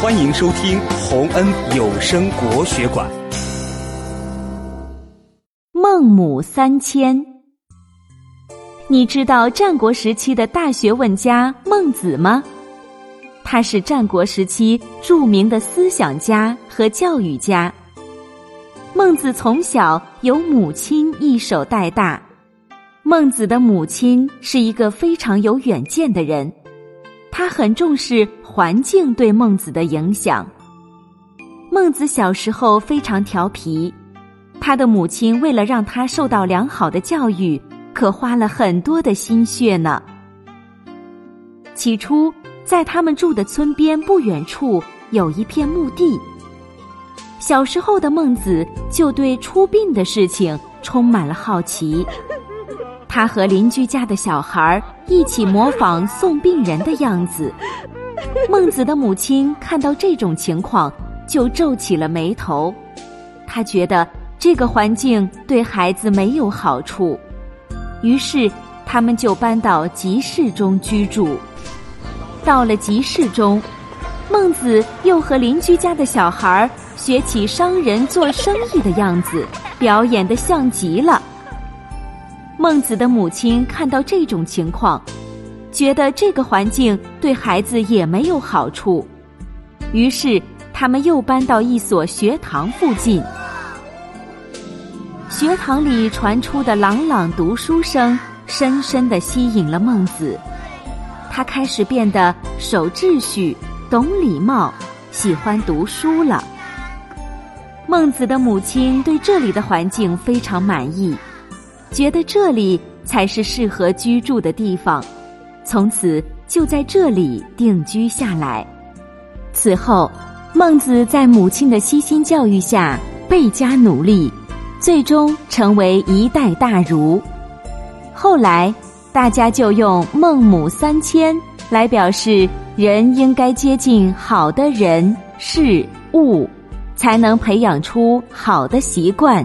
欢迎收听洪恩有声国学馆《孟母三迁》。你知道战国时期的大学问家孟子吗？他是战国时期著名的思想家和教育家。孟子从小由母亲一手带大。孟子的母亲是一个非常有远见的人。他很重视环境对孟子的影响。孟子小时候非常调皮，他的母亲为了让他受到良好的教育，可花了很多的心血呢。起初，在他们住的村边不远处有一片墓地。小时候的孟子就对出殡的事情充满了好奇。他和邻居家的小孩一起模仿送病人的样子。孟子的母亲看到这种情况，就皱起了眉头。他觉得这个环境对孩子没有好处，于是他们就搬到集市中居住。到了集市中，孟子又和邻居家的小孩学起商人做生意的样子，表演的像极了。孟子的母亲看到这种情况，觉得这个环境对孩子也没有好处，于是他们又搬到一所学堂附近。学堂里传出的朗朗读书声，深深的吸引了孟子，他开始变得守秩序、懂礼貌、喜欢读书了。孟子的母亲对这里的环境非常满意。觉得这里才是适合居住的地方，从此就在这里定居下来。此后，孟子在母亲的悉心教育下，倍加努力，最终成为一代大儒。后来，大家就用“孟母三迁”来表示人应该接近好的人事物，才能培养出好的习惯。